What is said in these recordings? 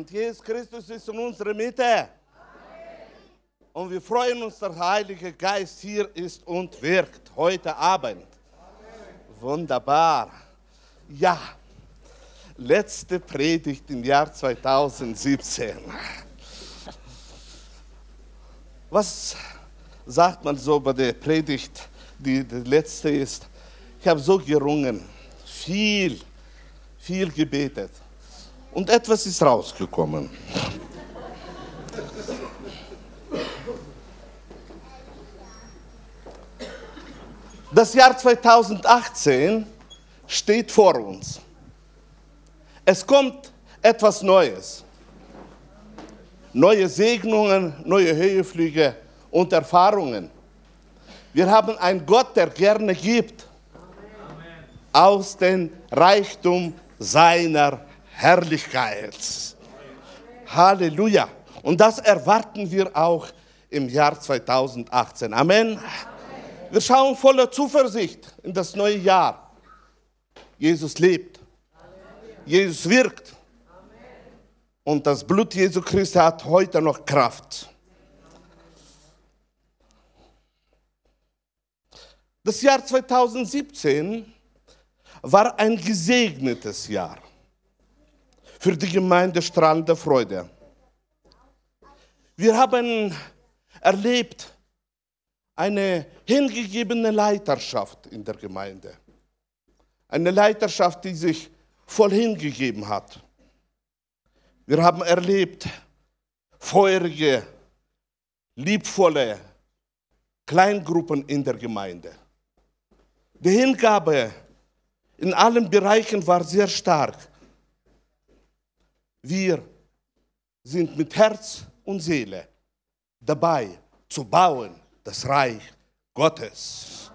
Und Jesus Christus ist in unserer Mitte. Und wir freuen uns, der Heilige Geist hier ist und wirkt heute Abend. Wunderbar. Ja, letzte Predigt im Jahr 2017. Was sagt man so bei der Predigt, die, die letzte ist? Ich habe so gerungen, viel, viel gebetet. Und etwas ist rausgekommen. Das Jahr 2018 steht vor uns. Es kommt etwas Neues. Neue Segnungen, neue Höheflüge und Erfahrungen. Wir haben einen Gott, der gerne gibt. Amen. Aus dem Reichtum seiner Herrlichkeit. Halleluja. Und das erwarten wir auch im Jahr 2018. Amen. Amen. Wir schauen voller Zuversicht in das neue Jahr. Jesus lebt. Jesus wirkt. Und das Blut Jesu Christi hat heute noch Kraft. Das Jahr 2017 war ein gesegnetes Jahr für die Gemeinde Strahlende Freude. Wir haben erlebt eine hingegebene Leiterschaft in der Gemeinde. Eine Leiterschaft, die sich voll hingegeben hat. Wir haben erlebt feurige, liebvolle Kleingruppen in der Gemeinde. Die Hingabe in allen Bereichen war sehr stark. Wir sind mit Herz und Seele dabei zu bauen das Reich Gottes.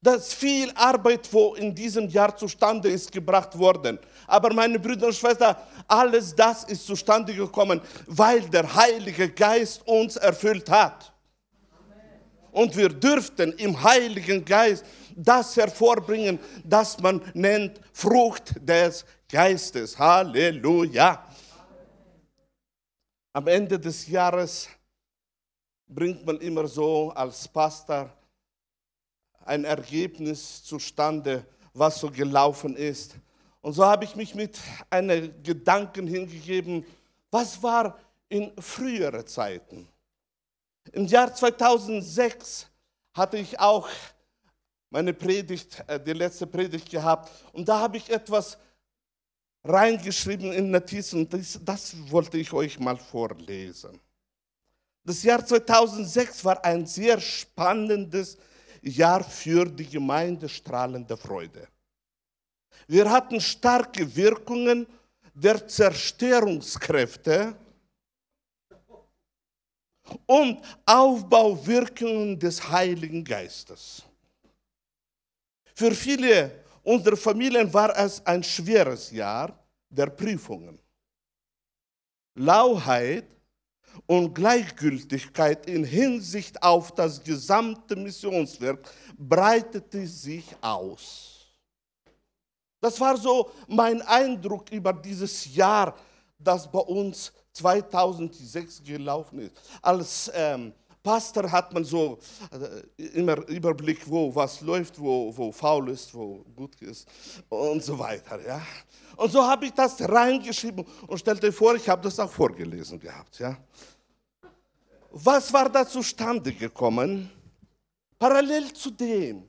Das viel Arbeit, wo in diesem Jahr zustande ist gebracht worden. Aber meine Brüder und Schwestern, alles das ist zustande gekommen, weil der Heilige Geist uns erfüllt hat. Und wir dürften im Heiligen Geist das hervorbringen, das man nennt Frucht des Geistes. Halleluja. Am Ende des Jahres bringt man immer so als Pastor ein Ergebnis zustande, was so gelaufen ist. Und so habe ich mich mit einem Gedanken hingegeben, was war in früheren Zeiten? Im Jahr 2006 hatte ich auch meine Predigt, äh, die letzte Predigt gehabt und da habe ich etwas reingeschrieben in Notizen. Das, das wollte ich euch mal vorlesen. Das Jahr 2006 war ein sehr spannendes Jahr für die Gemeinde Strahlende Freude. Wir hatten starke Wirkungen der Zerstörungskräfte und Aufbauwirkungen des Heiligen Geistes. Für viele unserer Familien war es ein schweres Jahr der Prüfungen. Lauheit und Gleichgültigkeit in Hinsicht auf das gesamte Missionswerk breitete sich aus. Das war so mein Eindruck über dieses Jahr, das bei uns 2006 gelaufen ist. Als ähm, Pastor hat man so äh, immer Überblick, wo was läuft, wo, wo faul ist, wo gut ist und so weiter. Ja? Und so habe ich das reingeschrieben und stellte vor, ich habe das auch vorgelesen gehabt. Ja? Was war da zustande gekommen? Parallel zu dem,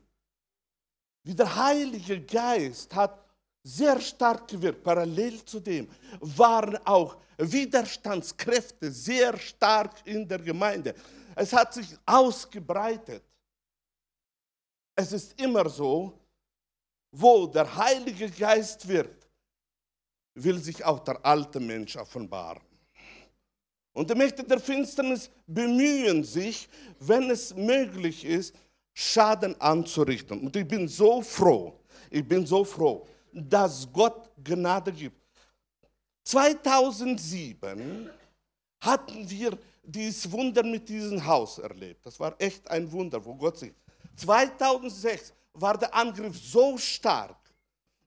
wie der Heilige Geist hat sehr stark gewirkt, parallel zu dem waren auch Widerstandskräfte sehr stark in der Gemeinde. Es hat sich ausgebreitet. Es ist immer so, wo der Heilige Geist wirkt, will sich auch der alte Mensch offenbaren. Und die Mächte der Finsternis bemühen sich, wenn es möglich ist, Schaden anzurichten. Und ich bin so froh, ich bin so froh, dass Gott Gnade gibt. 2007 hatten wir dieses Wunder mit diesem Haus erlebt. Das war echt ein Wunder, wo Gott sich. 2006 war der Angriff so stark,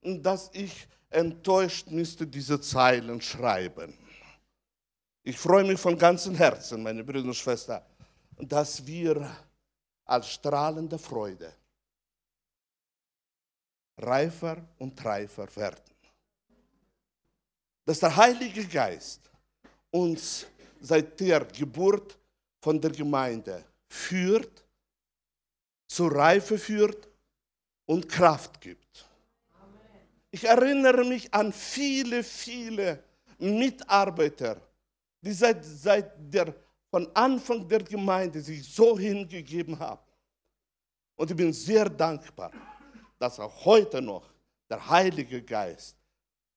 dass ich enttäuscht müsste diese Zeilen schreiben. Ich freue mich von ganzem Herzen, meine Brüder und Schwestern, dass wir als strahlende Freude reifer und reifer werden. Dass der Heilige Geist uns seit der Geburt von der Gemeinde führt, zur Reife führt und Kraft gibt. Ich erinnere mich an viele, viele Mitarbeiter, die seit, seit der, von Anfang der Gemeinde sich so hingegeben haben. Und ich bin sehr dankbar, dass auch heute noch der Heilige Geist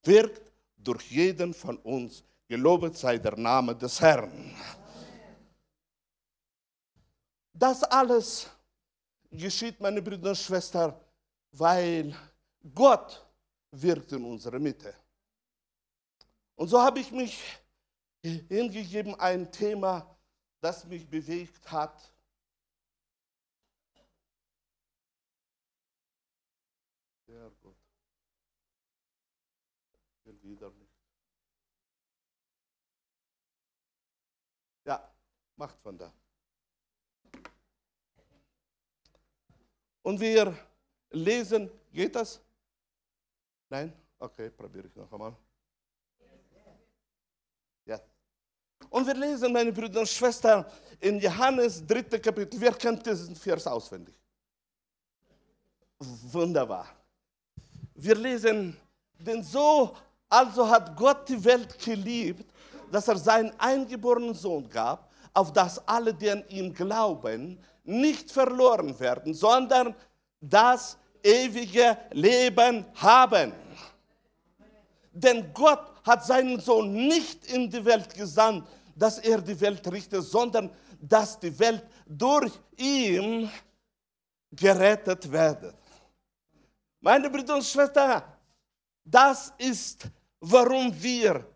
wirkt durch jeden von uns. Gelobet sei der Name des Herrn. Das alles geschieht, meine Brüder und Schwestern, weil Gott wirkt in unserer Mitte. Und so habe ich mich hingegeben, ein Thema, das mich bewegt hat. Sehr gut. Wieder nicht. Ja, macht von da. Und wir lesen, geht das? Nein? Okay, probiere ich noch einmal. Ja. Und wir lesen, meine Brüder und Schwestern, in Johannes 3. Kapitel. Wer kennt diesen Vers auswendig? Wunderbar. Wir lesen, denn so also hat Gott die Welt geliebt, dass er seinen eingeborenen Sohn gab, auf das alle, die an ihn glauben, nicht verloren werden, sondern das ewige Leben haben. Denn Gott hat seinen Sohn nicht in die Welt gesandt, dass er die Welt richtet, sondern dass die Welt durch ihn gerettet werde. Meine Brüder und Schwestern, das ist, warum wir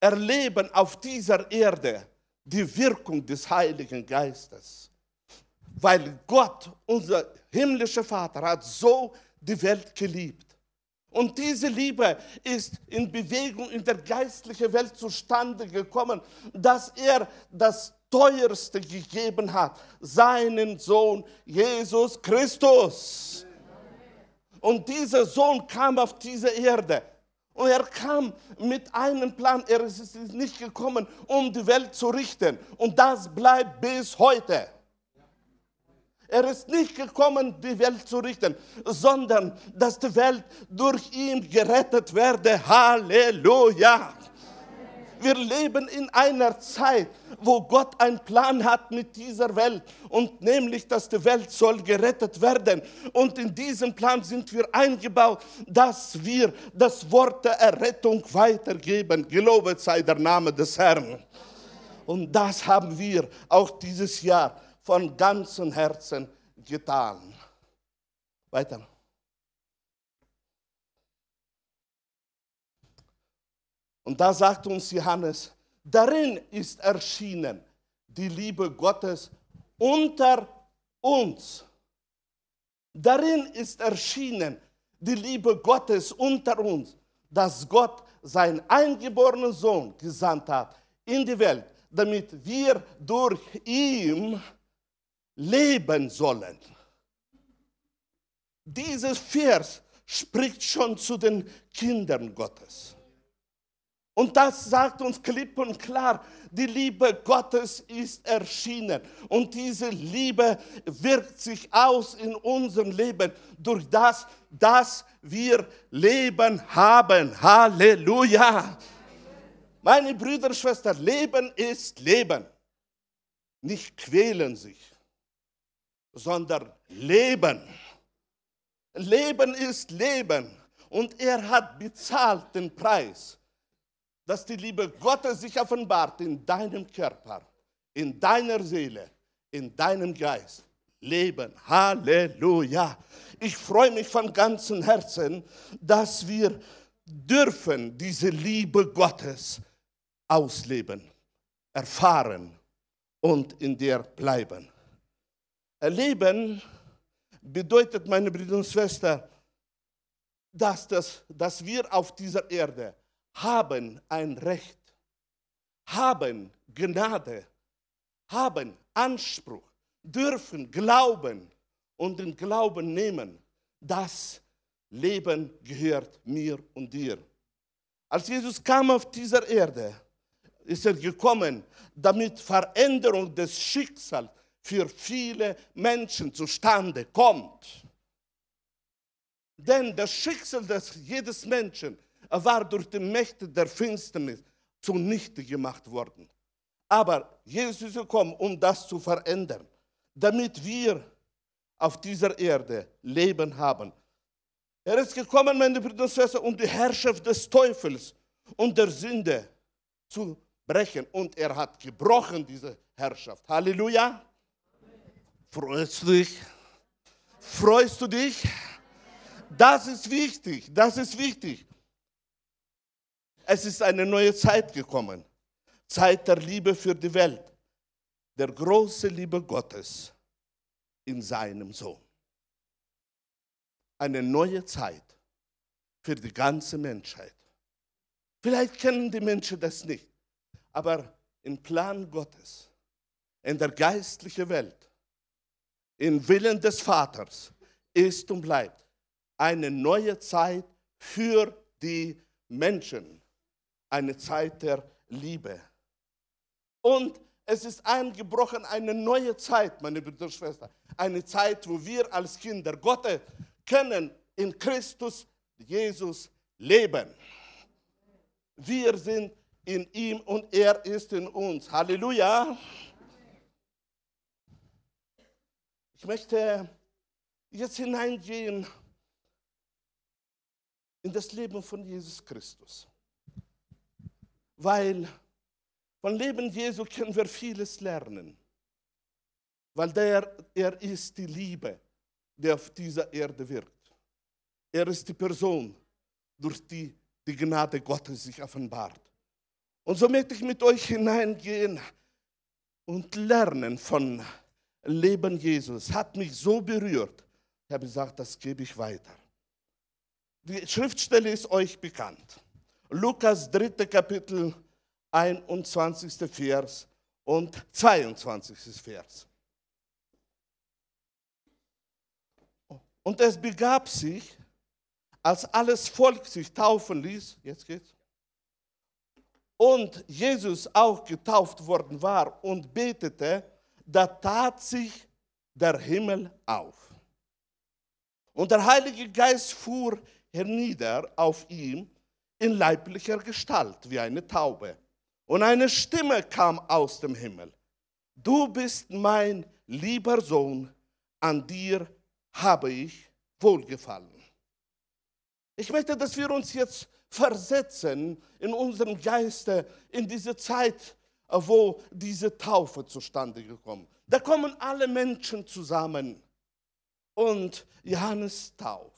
erleben auf dieser Erde die Wirkung des Heiligen Geistes. Weil Gott, unser himmlischer Vater, hat so die Welt geliebt. Und diese Liebe ist in Bewegung in der geistlichen Welt zustande gekommen, dass er das Teuerste gegeben hat, seinen Sohn Jesus Christus. Und dieser Sohn kam auf diese Erde. Und er kam mit einem Plan. Er ist nicht gekommen, um die Welt zu richten. Und das bleibt bis heute. Er ist nicht gekommen, die Welt zu richten, sondern dass die Welt durch ihn gerettet werde. Halleluja. Wir leben in einer Zeit, wo Gott einen Plan hat mit dieser Welt und nämlich, dass die Welt soll gerettet werden. Und in diesem Plan sind wir eingebaut, dass wir das Wort der Errettung weitergeben. Gelobet sei der Name des Herrn. Und das haben wir auch dieses Jahr von ganzem Herzen getan. Weiter. Und da sagt uns Johannes, darin ist erschienen die Liebe Gottes unter uns. Darin ist erschienen die Liebe Gottes unter uns, dass Gott seinen eingeborenen Sohn gesandt hat in die Welt, damit wir durch ihn leben sollen. Dieses Vers spricht schon zu den Kindern Gottes. Und das sagt uns klipp und klar, die Liebe Gottes ist erschienen. Und diese Liebe wirkt sich aus in unserem Leben durch das, dass wir Leben haben. Halleluja. Meine Brüder und Schwestern, Leben ist Leben. Nicht quälen sich sondern Leben. Leben ist Leben. Und er hat bezahlt den Preis, dass die Liebe Gottes sich offenbart in deinem Körper, in deiner Seele, in deinem Geist. Leben. Halleluja. Ich freue mich von ganzem Herzen, dass wir dürfen diese Liebe Gottes ausleben, erfahren und in der bleiben. Leben bedeutet, meine Brüder und Schwestern, dass, das, dass wir auf dieser Erde haben ein Recht, haben Gnade, haben Anspruch, dürfen glauben und den Glauben nehmen. Das Leben gehört mir und dir. Als Jesus kam auf dieser Erde, ist er gekommen, damit Veränderung des Schicksals für viele Menschen zustande kommt. Denn das Schicksal des jedes Menschen war durch die Mächte der Finsternis zunichte gemacht worden. Aber Jesus ist gekommen, um das zu verändern, damit wir auf dieser Erde Leben haben. Er ist gekommen, meine Brüder und Schwestern, um die Herrschaft des Teufels und der Sünde zu brechen. Und er hat gebrochen, diese Herrschaft. Halleluja. Freust du dich? Freust du dich? Das ist wichtig, das ist wichtig. Es ist eine neue Zeit gekommen. Zeit der Liebe für die Welt. Der große Liebe Gottes in seinem Sohn. Eine neue Zeit für die ganze Menschheit. Vielleicht kennen die Menschen das nicht, aber im Plan Gottes, in der geistlichen Welt, im Willen des Vaters ist und bleibt eine neue Zeit für die Menschen, eine Zeit der Liebe. Und es ist eingebrochen eine neue Zeit, meine Brüder und Schwestern. Eine Zeit, wo wir als Kinder Gottes können in Christus Jesus leben. Wir sind in ihm und er ist in uns. Halleluja. Ich möchte jetzt hineingehen in das Leben von Jesus Christus. Weil von Leben Jesu können wir vieles lernen. Weil der, er ist die Liebe, die auf dieser Erde wirkt. Er ist die Person, durch die die Gnade Gottes sich offenbart. Und so möchte ich mit euch hineingehen und lernen von Leben Jesus. Hat mich so berührt. Ich habe gesagt, das gebe ich weiter. Die Schriftstelle ist euch bekannt. Lukas 3. Kapitel 21. Vers und 22. Vers. Und es begab sich, als alles Volk sich taufen ließ, jetzt geht's, und Jesus auch getauft worden war und betete, da tat sich der Himmel auf. Und der Heilige Geist fuhr hernieder auf ihm in leiblicher Gestalt wie eine Taube. Und eine Stimme kam aus dem Himmel. Du bist mein lieber Sohn, an dir habe ich wohlgefallen. Ich möchte, dass wir uns jetzt versetzen in unserem Geiste in diese Zeit, wo diese Taufe zustande gekommen. Da kommen alle Menschen zusammen und Johannes tauft.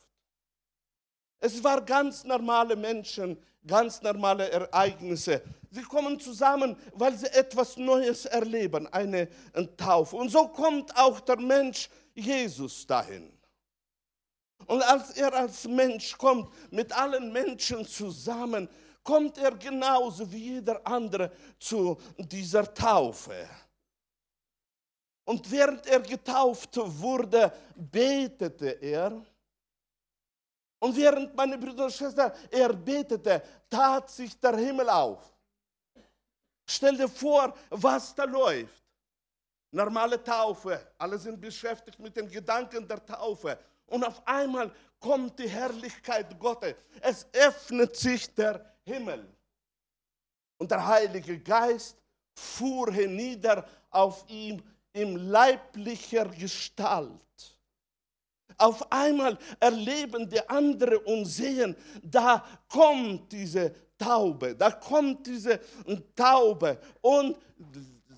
Es waren ganz normale Menschen, ganz normale Ereignisse. Sie kommen zusammen, weil sie etwas Neues erleben, eine Taufe. Und so kommt auch der Mensch Jesus dahin. Und als er als Mensch kommt, mit allen Menschen zusammen, kommt er genauso wie jeder andere zu dieser Taufe. Und während er getauft wurde, betete er. Und während meine Brüder und Schwestern, er tat sich der Himmel auf. Stell dir vor, was da läuft. Normale Taufe, alle sind beschäftigt mit den Gedanken der Taufe. Und auf einmal kommt die Herrlichkeit Gottes. Es öffnet sich der Himmel. Und der Heilige Geist fuhr hernieder auf ihm in leiblicher Gestalt. Auf einmal erleben die anderen und sehen, da kommt diese Taube, da kommt diese Taube und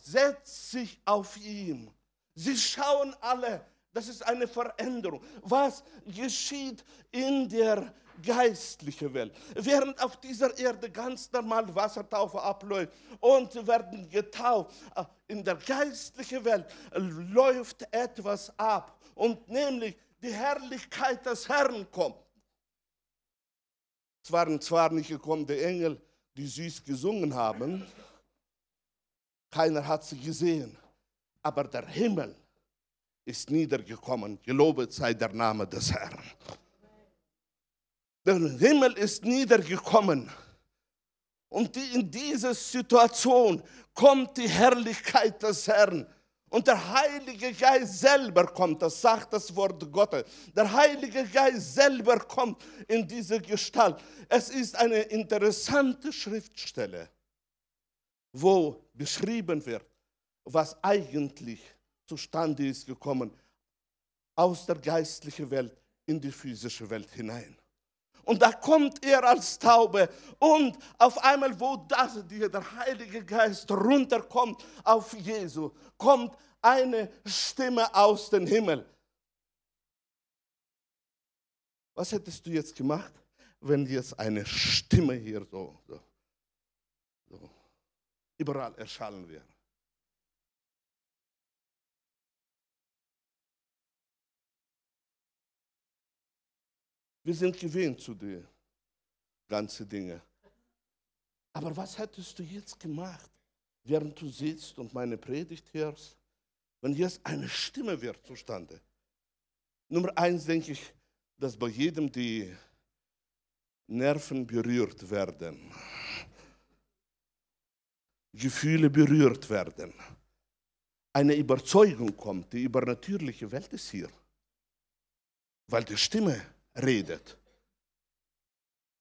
setzt sich auf ihm. Sie schauen alle, das ist eine Veränderung. Was geschieht in der geistlichen Welt? Während auf dieser Erde ganz normal Wassertaufe abläuft und werden getauft, äh, in der geistlichen Welt läuft etwas ab und nämlich die Herrlichkeit des Herrn kommt. Es waren zwar nicht gekommen die Engel, die süß gesungen haben, keiner hat sie gesehen, aber der Himmel ist niedergekommen. Gelobet sei der Name des Herrn. Der Himmel ist niedergekommen. Und in diese Situation kommt die Herrlichkeit des Herrn. Und der Heilige Geist selber kommt, das sagt das Wort Gottes. Der Heilige Geist selber kommt in diese Gestalt. Es ist eine interessante Schriftstelle, wo beschrieben wird, was eigentlich zustande ist gekommen aus der geistlichen Welt in die physische Welt hinein. Und da kommt er als Taube und auf einmal, wo das, der Heilige Geist runterkommt auf Jesu, kommt eine Stimme aus dem Himmel. Was hättest du jetzt gemacht, wenn jetzt eine Stimme hier so, so, so überall erschallen wäre? Wir sind gewöhnt zu den ganzen Dingen. Aber was hättest du jetzt gemacht, während du sitzt und meine Predigt hörst, wenn jetzt eine Stimme wird zustande? Nummer eins denke ich, dass bei jedem die Nerven berührt werden, Gefühle berührt werden, eine Überzeugung kommt, die übernatürliche Welt ist hier, weil die Stimme redet.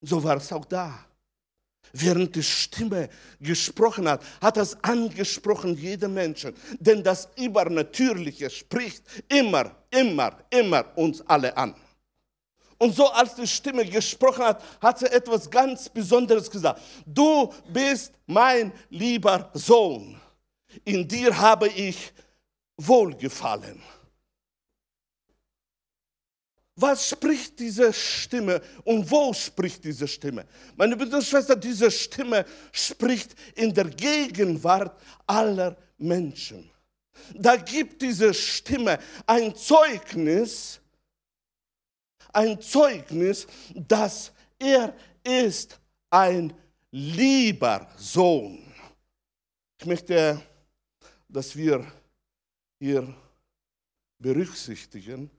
So war es auch da. Während die Stimme gesprochen hat, hat es angesprochen jeden Menschen. Denn das Übernatürliche spricht immer, immer, immer uns alle an. Und so als die Stimme gesprochen hat, hat sie etwas ganz Besonderes gesagt. Du bist mein lieber Sohn. In dir habe ich Wohlgefallen. Was spricht diese Stimme und wo spricht diese Stimme? Meine Brüder Schwestern, diese Stimme spricht in der Gegenwart aller Menschen. Da gibt diese Stimme ein Zeugnis, ein Zeugnis, dass er ist ein lieber Sohn. Ich möchte, dass wir hier berücksichtigen,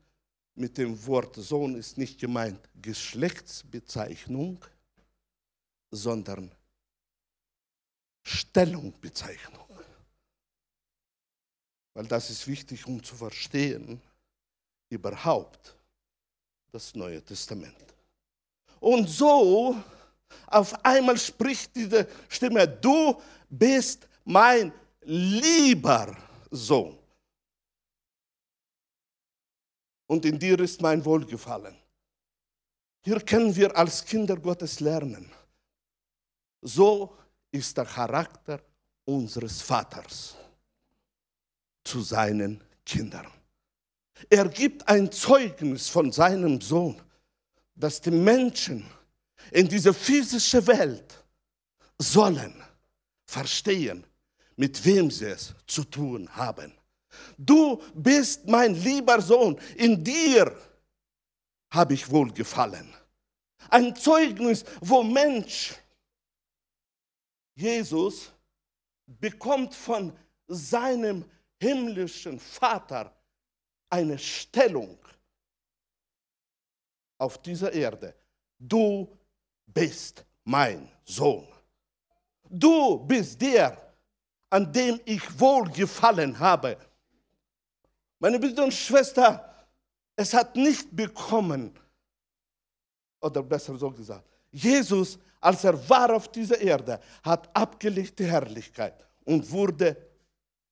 mit dem Wort Sohn ist nicht gemeint Geschlechtsbezeichnung, sondern Stellungbezeichnung. Weil das ist wichtig, um zu verstehen, überhaupt das Neue Testament. Und so auf einmal spricht diese Stimme, du bist mein lieber Sohn. Und in dir ist mein Wohlgefallen. Hier können wir als Kinder Gottes lernen. So ist der Charakter unseres Vaters zu seinen Kindern. Er gibt ein Zeugnis von seinem Sohn, dass die Menschen in dieser physischen Welt sollen verstehen, mit wem sie es zu tun haben. Du bist mein lieber Sohn, in dir habe ich wohlgefallen. Ein Zeugnis, wo Mensch, Jesus, bekommt von seinem himmlischen Vater eine Stellung auf dieser Erde. Du bist mein Sohn. Du bist der, an dem ich wohlgefallen habe. Meine Brüder und Schwestern, es hat nicht bekommen, oder besser so gesagt, Jesus, als er war auf dieser Erde, hat abgelegt die Herrlichkeit und wurde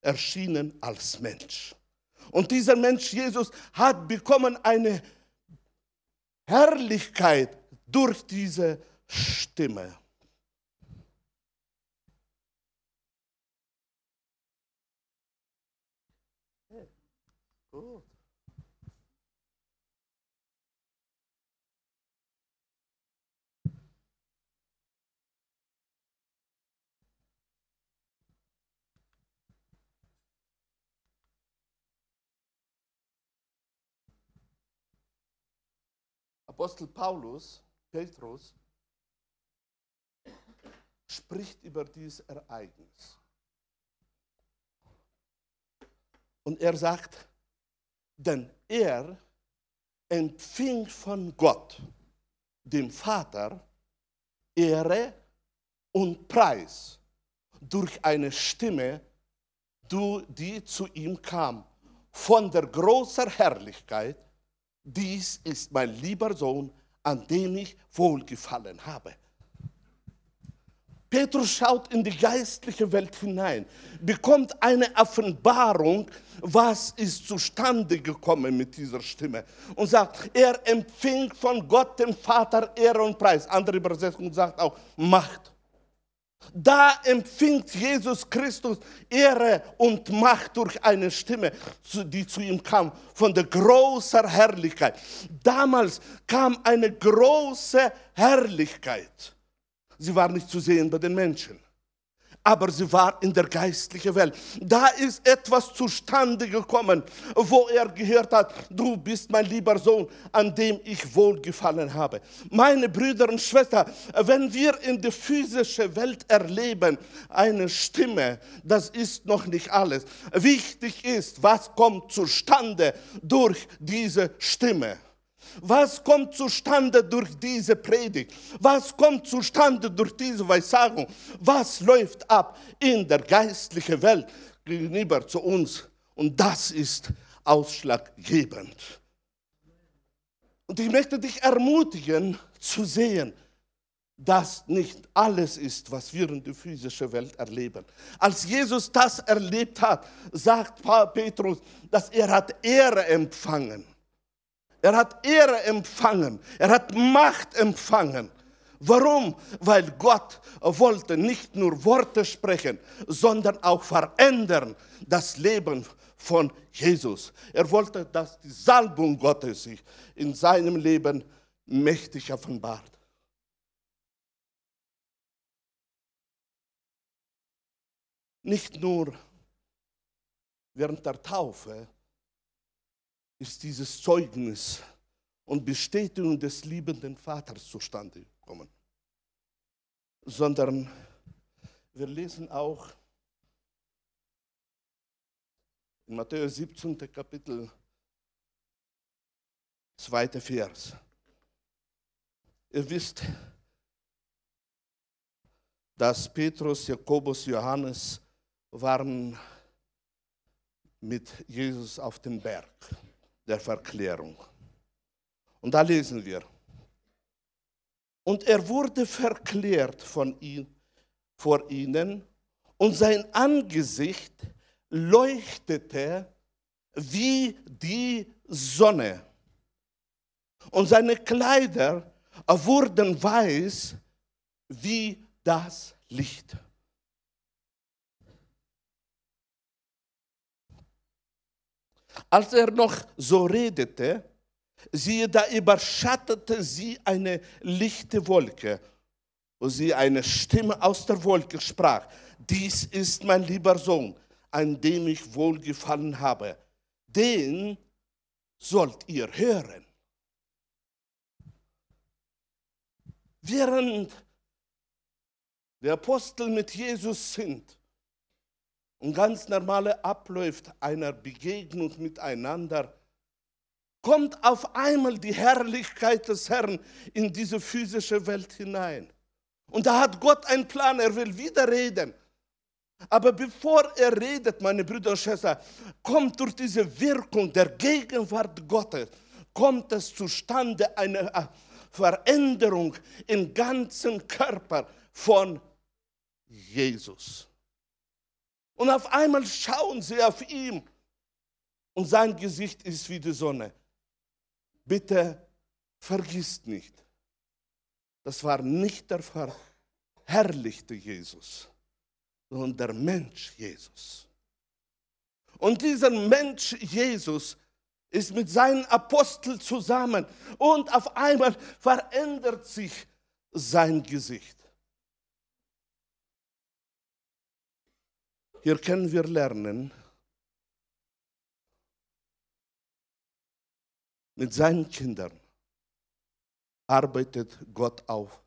erschienen als Mensch. Und dieser Mensch, Jesus, hat bekommen eine Herrlichkeit durch diese Stimme. Gut. Apostel Paulus, Petrus, spricht über dieses Ereignis. Und er sagt, denn er empfing von Gott, dem Vater, Ehre und Preis durch eine Stimme, die zu ihm kam, von der großen Herrlichkeit, dies ist mein lieber Sohn, an dem ich wohlgefallen habe. Petrus schaut in die geistliche Welt hinein, bekommt eine Offenbarung, was ist zustande gekommen mit dieser Stimme und sagt, er empfing von Gott dem Vater Ehre und Preis. Andere Übersetzung sagt auch Macht. Da empfing Jesus Christus Ehre und Macht durch eine Stimme, die zu ihm kam, von der großen Herrlichkeit. Damals kam eine große Herrlichkeit. Sie war nicht zu sehen bei den Menschen aber sie war in der geistlichen Welt. Da ist etwas zustande gekommen, wo er gehört hat, du bist mein lieber Sohn, an dem ich wohlgefallen habe. Meine Brüder und Schwestern, wenn wir in der physischen Welt erleben, eine Stimme, das ist noch nicht alles. Wichtig ist, was kommt zustande durch diese Stimme. Was kommt zustande durch diese Predigt? Was kommt zustande durch diese Weissagung? Was läuft ab in der geistlichen Welt gegenüber zu uns? Und das ist ausschlaggebend. Und ich möchte dich ermutigen zu sehen, dass nicht alles ist, was wir in der physischen Welt erleben. Als Jesus das erlebt hat, sagt Petrus, dass er hat Ehre empfangen. Er hat Ehre empfangen. Er hat Macht empfangen. Warum? Weil Gott wollte nicht nur Worte sprechen, sondern auch verändern das Leben von Jesus. Er wollte, dass die Salbung Gottes sich in seinem Leben mächtig offenbart. Nicht nur während der Taufe, ist dieses Zeugnis und Bestätigung des liebenden Vaters zustande gekommen. Sondern wir lesen auch in Matthäus 17. Kapitel, zweiter Vers. Ihr wisst, dass Petrus, Jakobus, Johannes waren mit Jesus auf dem Berg der Verklärung. Und da lesen wir. Und er wurde verklärt von ihm, vor ihnen und sein Angesicht leuchtete wie die Sonne. Und seine Kleider wurden weiß wie das Licht. Als er noch so redete, siehe, da überschattete sie eine lichte Wolke, und sie eine Stimme aus der Wolke sprach, dies ist mein lieber Sohn, an dem ich wohlgefallen habe, den sollt ihr hören. Während die Apostel mit Jesus sind, und ganz normale Abläufe einer Begegnung miteinander, kommt auf einmal die Herrlichkeit des Herrn in diese physische Welt hinein. Und da hat Gott einen Plan, er will wieder reden. Aber bevor er redet, meine Brüder und Schwestern, kommt durch diese Wirkung der Gegenwart Gottes, kommt es zustande eine äh, Veränderung im ganzen Körper von Jesus. Und auf einmal schauen sie auf ihn und sein Gesicht ist wie die Sonne. Bitte vergisst nicht, das war nicht der verherrlichte Jesus, sondern der Mensch Jesus. Und dieser Mensch Jesus ist mit seinen Aposteln zusammen und auf einmal verändert sich sein Gesicht. Hier können wir lernen, mit seinen Kindern arbeitet Gott auf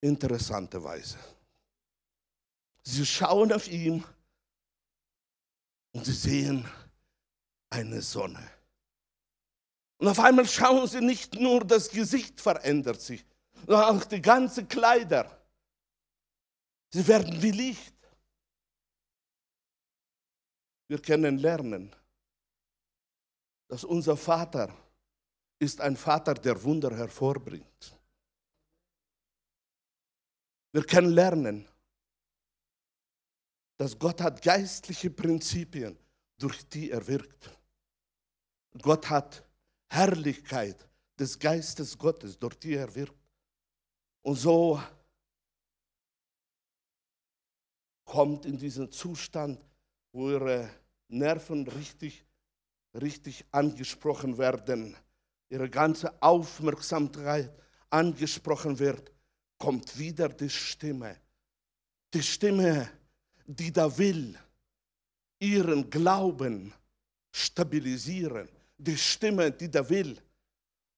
interessante Weise. Sie schauen auf ihn und sie sehen eine Sonne. Und auf einmal schauen sie nicht nur, das Gesicht verändert sich, sondern auch die ganzen Kleider. Sie werden wie Licht. Wir können lernen, dass unser Vater ist ein Vater, der Wunder hervorbringt. Wir können lernen, dass Gott hat geistliche Prinzipien, durch die er wirkt. Gott hat Herrlichkeit des Geistes Gottes, durch die er wirkt. Und so kommt in diesen Zustand, wo ihre Nerven richtig, richtig angesprochen werden, ihre ganze Aufmerksamkeit angesprochen wird, kommt wieder die Stimme. Die Stimme, die da will, ihren Glauben stabilisieren. Die Stimme, die da will,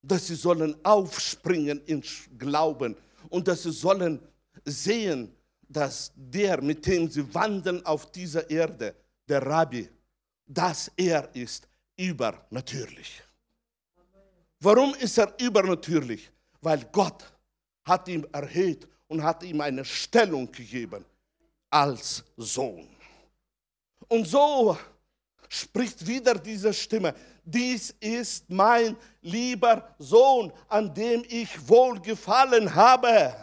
dass sie sollen aufspringen ins Glauben und dass sie sollen sehen, dass der, mit dem sie wandeln auf dieser Erde, der Rabbi, dass er ist übernatürlich. Warum ist er übernatürlich? Weil Gott hat ihn erhöht und hat ihm eine Stellung gegeben als Sohn. Und so spricht wieder diese Stimme dies ist mein lieber Sohn, an dem ich wohlgefallen habe.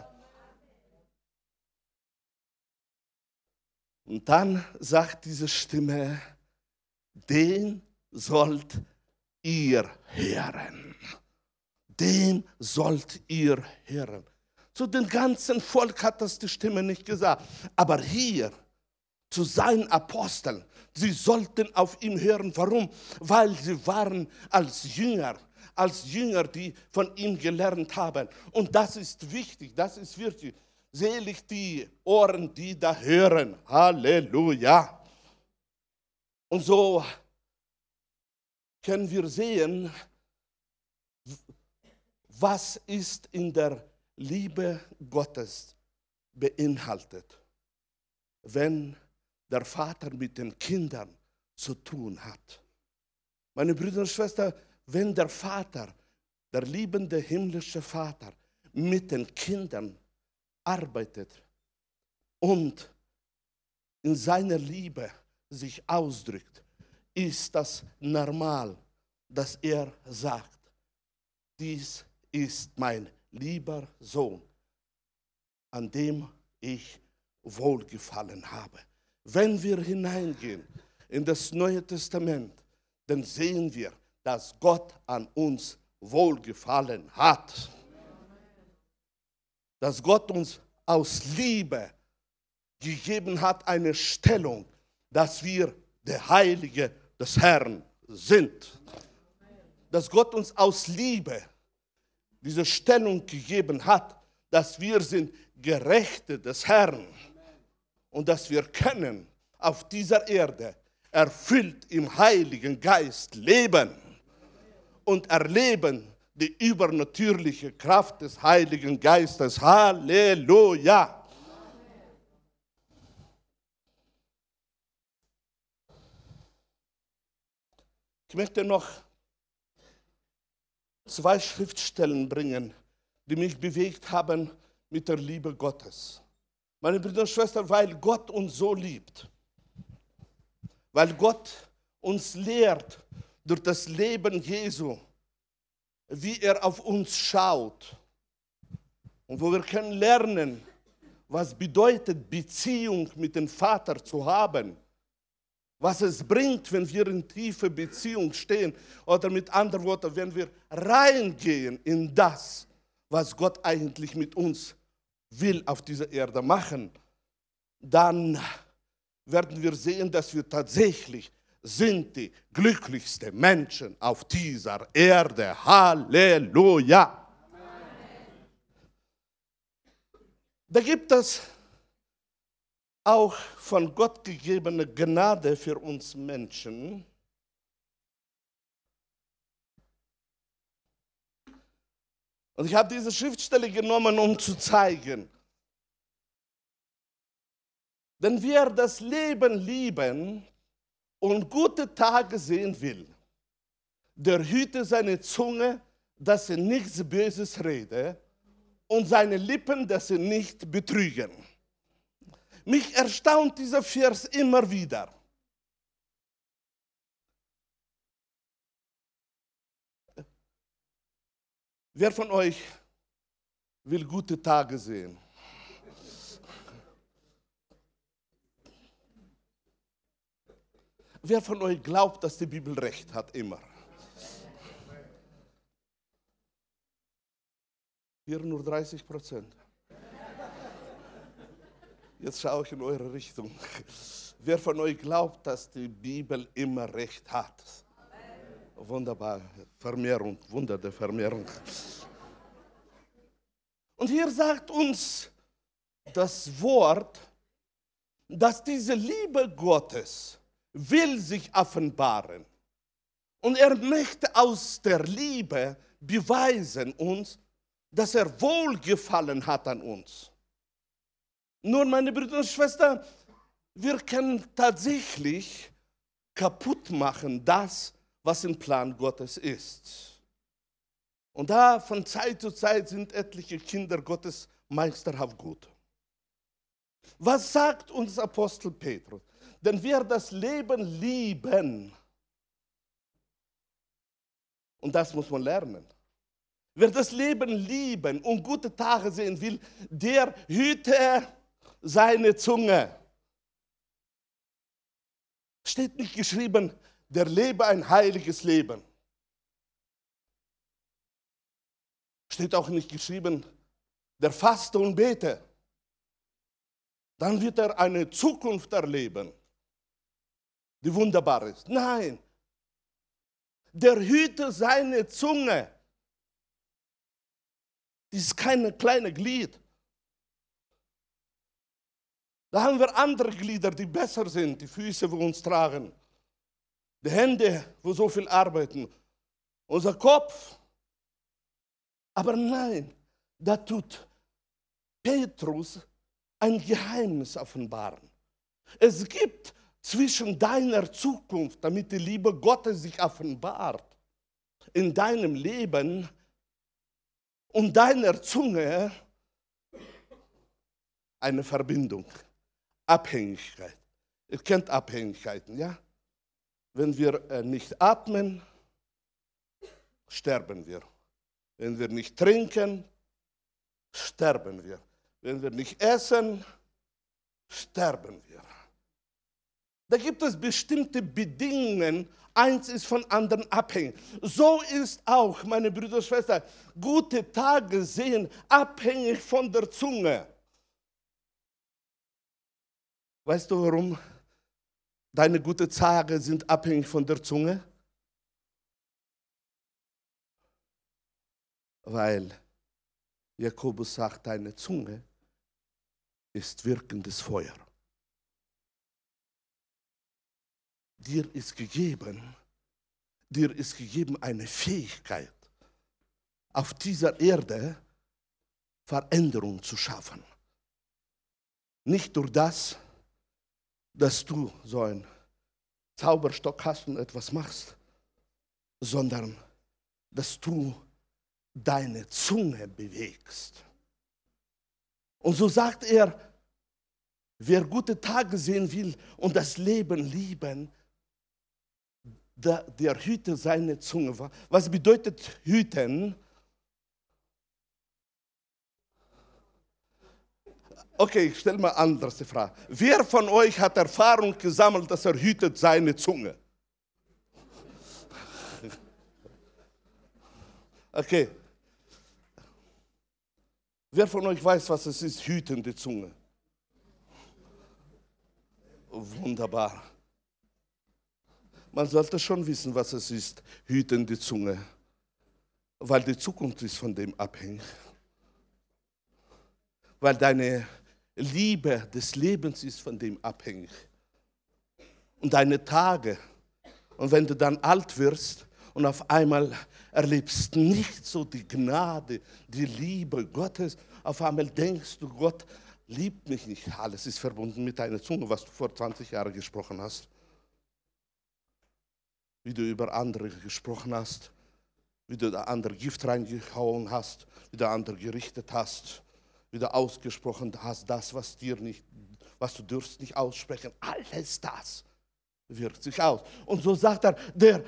Und dann sagt diese Stimme, den sollt ihr hören. Den sollt ihr hören. Zu dem ganzen Volk hat das die Stimme nicht gesagt. Aber hier, zu seinen Aposteln, Sie sollten auf ihn hören. Warum? Weil sie waren als Jünger, als Jünger, die von ihm gelernt haben. Und das ist wichtig, das ist wirklich selig die Ohren, die da hören. Halleluja. Und so können wir sehen, was ist in der Liebe Gottes beinhaltet, wenn der Vater mit den Kindern zu tun hat. Meine Brüder und Schwestern, wenn der Vater, der liebende himmlische Vater, mit den Kindern arbeitet und in seiner Liebe sich ausdrückt, ist das normal, dass er sagt, dies ist mein lieber Sohn, an dem ich wohlgefallen habe. Wenn wir hineingehen in das Neue Testament, dann sehen wir, dass Gott an uns wohlgefallen hat. Dass Gott uns aus Liebe gegeben hat eine Stellung, dass wir der Heilige des Herrn sind. Dass Gott uns aus Liebe diese Stellung gegeben hat, dass wir sind Gerechte des Herrn und dass wir können auf dieser Erde erfüllt im Heiligen Geist leben und erleben die übernatürliche Kraft des Heiligen Geistes. Halleluja! Ich möchte noch zwei Schriftstellen bringen, die mich bewegt haben mit der Liebe Gottes. Meine Brüder und Schwestern, weil Gott uns so liebt, weil Gott uns lehrt durch das Leben Jesu, wie er auf uns schaut und wo wir können lernen, was bedeutet Beziehung mit dem Vater zu haben, was es bringt, wenn wir in tiefe Beziehung stehen oder mit anderen Worten, wenn wir reingehen in das, was Gott eigentlich mit uns will auf dieser Erde machen, dann werden wir sehen, dass wir tatsächlich sind die glücklichsten Menschen auf dieser Erde. Halleluja! Da gibt es auch von Gott gegebene Gnade für uns Menschen. Und ich habe diese Schriftstelle genommen, um zu zeigen, Denn wer das Leben lieben und gute Tage sehen will, der hüte seine Zunge, dass er nichts Böses rede und seine Lippen, dass sie nicht betrügen. Mich erstaunt dieser Vers immer wieder. Wer von euch will gute Tage sehen? Wer von euch glaubt, dass die Bibel recht hat, immer? Hier nur 30 Prozent. Jetzt schaue ich in eure Richtung. Wer von euch glaubt, dass die Bibel immer recht hat? Wunderbar, Vermehrung, Wunder der Vermehrung. Und hier sagt uns das Wort, dass diese Liebe Gottes will sich offenbaren. Und er möchte aus der Liebe beweisen uns, dass er Wohlgefallen hat an uns. Nur, meine Brüder und Schwestern, wir können tatsächlich kaputt machen das, was im Plan Gottes ist. Und da von Zeit zu Zeit sind etliche Kinder Gottes meisterhaft gut. Was sagt uns Apostel Petrus? Denn wir das Leben lieben, und das muss man lernen. Wer das Leben lieben und gute Tage sehen will, der hüte seine Zunge. Steht nicht geschrieben, der lebe ein heiliges Leben. Steht auch nicht geschrieben, der faste und bete. Dann wird er eine Zukunft erleben die wunderbar ist. Nein, der hüte seine Zunge. Das ist keine kleine Glied. Da haben wir andere Glieder, die besser sind, die Füße, wo uns tragen, die Hände, wo so viel arbeiten, unser Kopf. Aber nein, da tut Petrus ein Geheimnis offenbaren. Es gibt zwischen deiner Zukunft, damit die Liebe Gottes sich offenbart, in deinem Leben und deiner Zunge eine Verbindung, Abhängigkeit. Ihr kennt Abhängigkeiten, ja? Wenn wir äh, nicht atmen, sterben wir. Wenn wir nicht trinken, sterben wir. Wenn wir nicht essen, sterben wir. Da gibt es bestimmte Bedingungen. Eins ist von anderen abhängig. So ist auch, meine Brüder und Schwestern, gute Tage sehen abhängig von der Zunge. Weißt du, warum deine guten Tage sind abhängig von der Zunge? Weil Jakobus sagt, deine Zunge ist wirkendes Feuer. dir ist gegeben, dir ist gegeben eine Fähigkeit, auf dieser Erde Veränderung zu schaffen. Nicht durch das, dass du so einen Zauberstock hast und etwas machst, sondern dass du deine Zunge bewegst. Und so sagt er, wer gute Tage sehen will und das Leben lieben, der, der hüte seine Zunge. Was bedeutet hüten? Okay, ich stelle mal anders die Frage. Wer von euch hat Erfahrung gesammelt, dass er hütet seine Zunge? Okay. Wer von euch weiß, was es ist, hütende Zunge? Wunderbar. Man sollte schon wissen, was es ist, hüten die Zunge, weil die Zukunft ist von dem abhängig. Weil deine Liebe des Lebens ist von dem abhängig. Und deine Tage. Und wenn du dann alt wirst und auf einmal erlebst nicht so die Gnade, die Liebe Gottes, auf einmal denkst du, Gott liebt mich nicht. Alles ist verbunden mit deiner Zunge, was du vor 20 Jahren gesprochen hast. Wie du über andere gesprochen hast, wie du da andere Gift reingehauen hast, wie du andere gerichtet hast, wie du ausgesprochen hast, das, was dir nicht, was du dürst nicht aussprechen. Alles das wirkt sich aus. Und so sagt er, der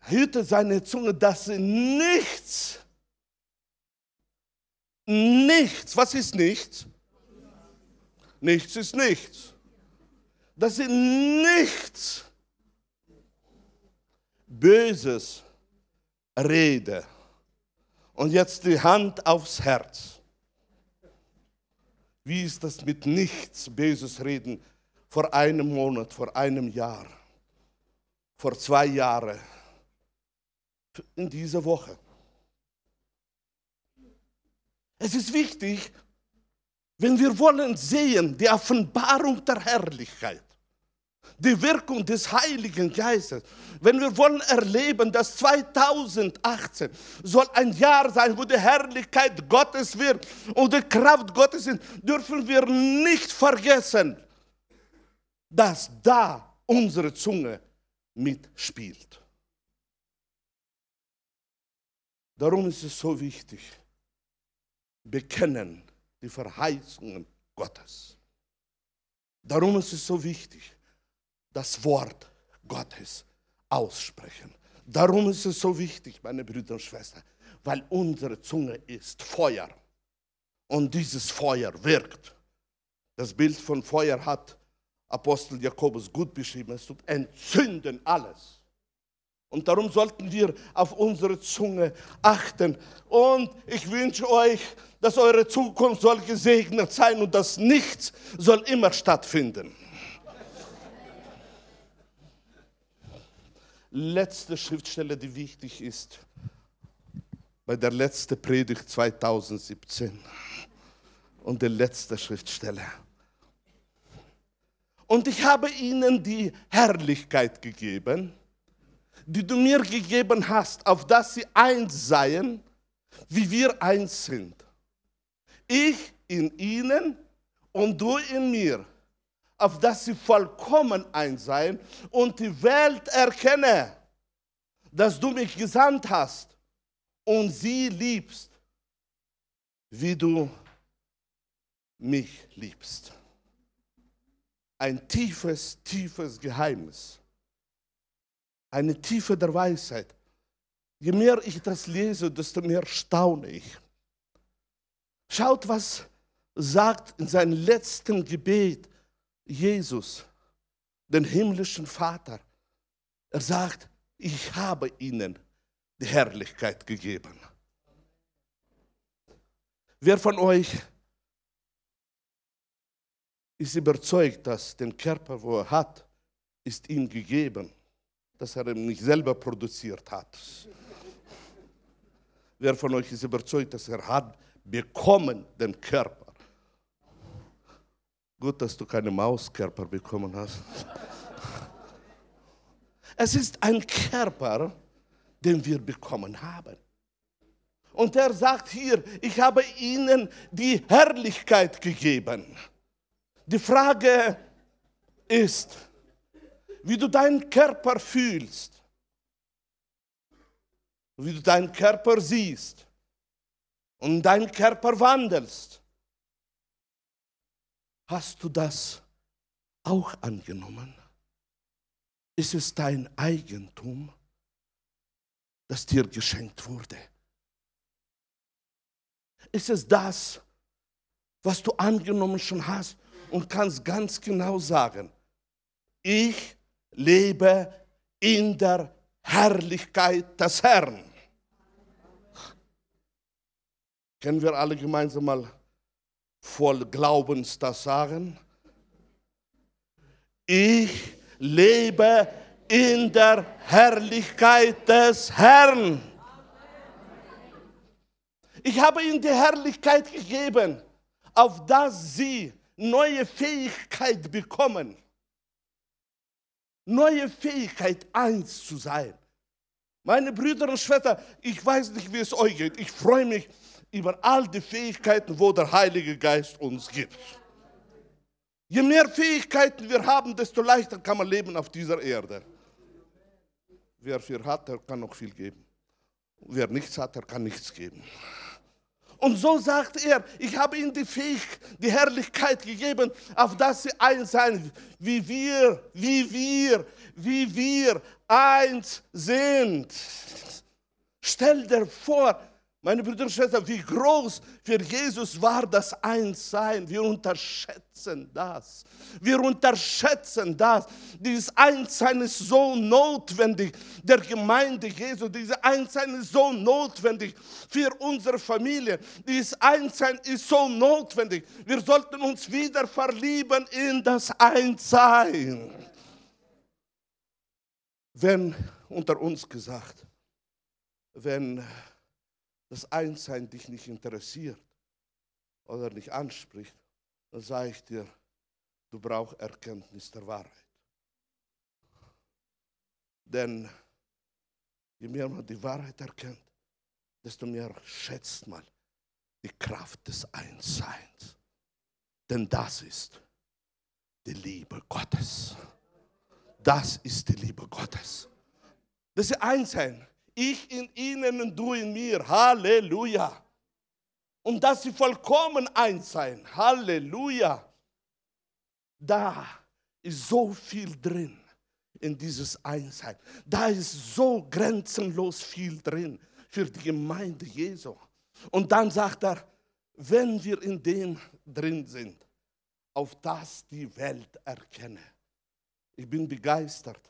hütet seine Zunge, dass sie nichts Nichts. Was ist nichts? Nichts ist nichts. Das ist nichts Böses rede. Und jetzt die Hand aufs Herz. Wie ist das mit nichts Böses reden vor einem Monat, vor einem Jahr, vor zwei Jahren, in dieser Woche? Es ist wichtig, wenn wir wollen sehen, die Offenbarung der Herrlichkeit, die Wirkung des Heiligen Geistes, wenn wir wollen erleben, dass 2018 soll ein Jahr sein, wo die Herrlichkeit Gottes wird und die Kraft Gottes ist, dürfen wir nicht vergessen, dass da unsere Zunge mitspielt. Darum ist es so wichtig, bekennen die Verheißungen Gottes. Darum ist es so wichtig, das Wort Gottes aussprechen. Darum ist es so wichtig, meine Brüder und Schwestern, weil unsere Zunge ist Feuer und dieses Feuer wirkt. Das Bild von Feuer hat Apostel Jakobus gut beschrieben. Es tut entzünden alles. Und darum sollten wir auf unsere Zunge achten. Und ich wünsche euch, dass eure Zukunft soll gesegnet sein und das Nichts soll immer stattfinden. Letzte Schriftstelle, die wichtig ist, bei der letzten Predigt 2017 und der letzte Schriftstelle. Und ich habe ihnen die Herrlichkeit gegeben die du mir gegeben hast, auf dass sie eins seien, wie wir eins sind. Ich in ihnen und du in mir, auf dass sie vollkommen eins seien und die Welt erkenne, dass du mich gesandt hast und sie liebst, wie du mich liebst. Ein tiefes, tiefes Geheimnis eine Tiefe der Weisheit. Je mehr ich das lese, desto mehr staune ich. Schaut, was sagt in seinem letzten Gebet Jesus, den himmlischen Vater. Er sagt, ich habe ihnen die Herrlichkeit gegeben. Wer von euch ist überzeugt, dass den Körper, wo er hat, ist ihm gegeben dass er ihn nicht selber produziert hat. Wer von euch ist überzeugt, dass er hat bekommen den Körper? Gut, dass du keinen Mauskörper bekommen hast. Es ist ein Körper, den wir bekommen haben. Und er sagt hier, ich habe ihnen die Herrlichkeit gegeben. Die Frage ist, wie du deinen Körper fühlst, wie du deinen Körper siehst und deinen Körper wandelst, hast du das auch angenommen? Ist es dein Eigentum, das dir geschenkt wurde? Ist es das, was du angenommen schon hast und kannst ganz genau sagen, ich lebe in der Herrlichkeit des Herrn. Können wir alle gemeinsam mal voll Glaubens das sagen? Ich lebe in der Herrlichkeit des Herrn. Ich habe ihnen die Herrlichkeit gegeben, auf dass sie neue Fähigkeit bekommen neue Fähigkeit, eins zu sein. Meine Brüder und Schwestern, ich weiß nicht, wie es euch geht. Ich freue mich über all die Fähigkeiten, wo der Heilige Geist uns gibt. Je mehr Fähigkeiten wir haben, desto leichter kann man leben auf dieser Erde. Wer viel hat, der kann noch viel geben. Wer nichts hat, der kann nichts geben. Und so sagt er, ich habe ihnen die Fähigkeit, die Herrlichkeit gegeben, auf dass sie eins sein, wie wir, wie wir, wie wir eins sind. Stell dir vor, meine Brüder und Schwestern, wie groß für Jesus war das Einssein. Wir unterschätzen das. Wir unterschätzen das. Dieses Einssein ist so notwendig der Gemeinde Jesu. Dieses Einssein ist so notwendig für unsere Familie. Dieses Einssein ist so notwendig. Wir sollten uns wieder verlieben in das Einssein. Wenn unter uns gesagt, wenn das Einssein dich nicht interessiert oder nicht anspricht, dann sage ich dir, du brauchst Erkenntnis der Wahrheit. Denn je mehr man die Wahrheit erkennt, desto mehr schätzt man die Kraft des Einsseins. Denn das ist die Liebe Gottes. Das ist die Liebe Gottes. Das ist Einssein ich in ihnen und du in mir. Halleluja. Und dass sie vollkommen eins sein. Halleluja. Da ist so viel drin in dieses Einssein. Da ist so grenzenlos viel drin für die Gemeinde Jesu. Und dann sagt er, wenn wir in dem drin sind, auf das die Welt erkenne. Ich bin begeistert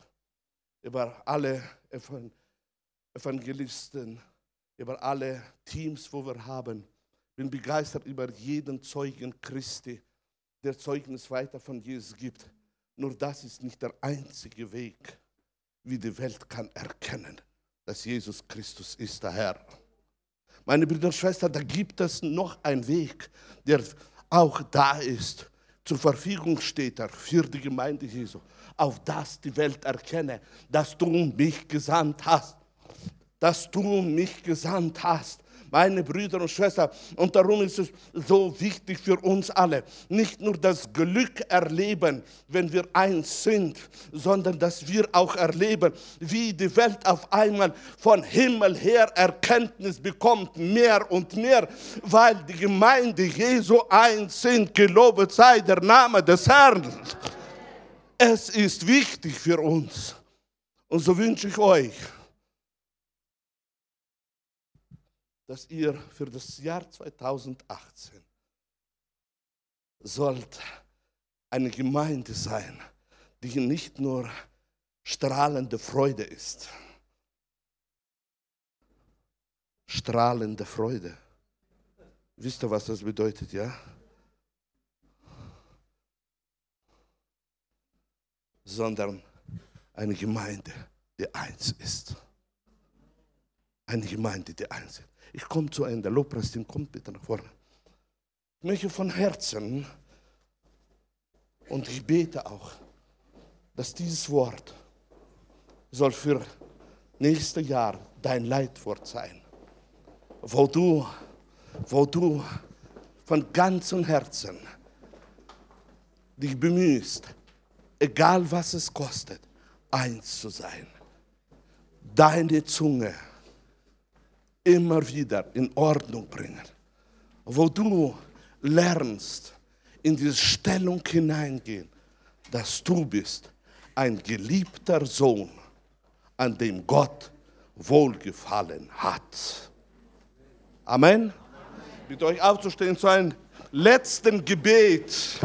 über alle Evangelien Evangelisten, über alle Teams, wo wir haben. Bin begeistert über jeden Zeugen Christi, der Zeugnis weiter von Jesus gibt. Nur das ist nicht der einzige Weg, wie die Welt kann erkennen, dass Jesus Christus ist der Herr. Meine Brüder und Schwestern, da gibt es noch einen Weg, der auch da ist. Zur Verfügung steht er für die Gemeinde Jesu, auf das die Welt erkenne, dass du mich gesandt hast dass du mich gesandt hast. Meine Brüder und Schwestern, und darum ist es so wichtig für uns alle, nicht nur das Glück erleben, wenn wir eins sind, sondern dass wir auch erleben, wie die Welt auf einmal von Himmel her Erkenntnis bekommt, mehr und mehr, weil die Gemeinde Jesu eins sind. Gelobet sei der Name des Herrn. Es ist wichtig für uns. Und so wünsche ich euch, dass ihr für das Jahr 2018 sollt eine Gemeinde sein, die nicht nur strahlende Freude ist. Strahlende Freude. Wisst ihr, was das bedeutet, ja? Sondern eine Gemeinde, die eins ist. Eine Gemeinde, die eins ist. Ich komme zu Ende. Lobpreisteam, kommt bitte nach vorne. Ich möchte von Herzen und ich bete auch, dass dieses Wort soll für nächstes Jahr dein Leitwort sein, wo du, wo du von ganzem Herzen dich bemühst, egal was es kostet, eins zu sein. Deine Zunge immer wieder in Ordnung bringen. Wo du lernst, in diese Stellung hineingehen, dass du bist ein geliebter Sohn, an dem Gott wohlgefallen hat. Amen. Amen. Bitte euch aufzustehen zu einem letzten Gebet.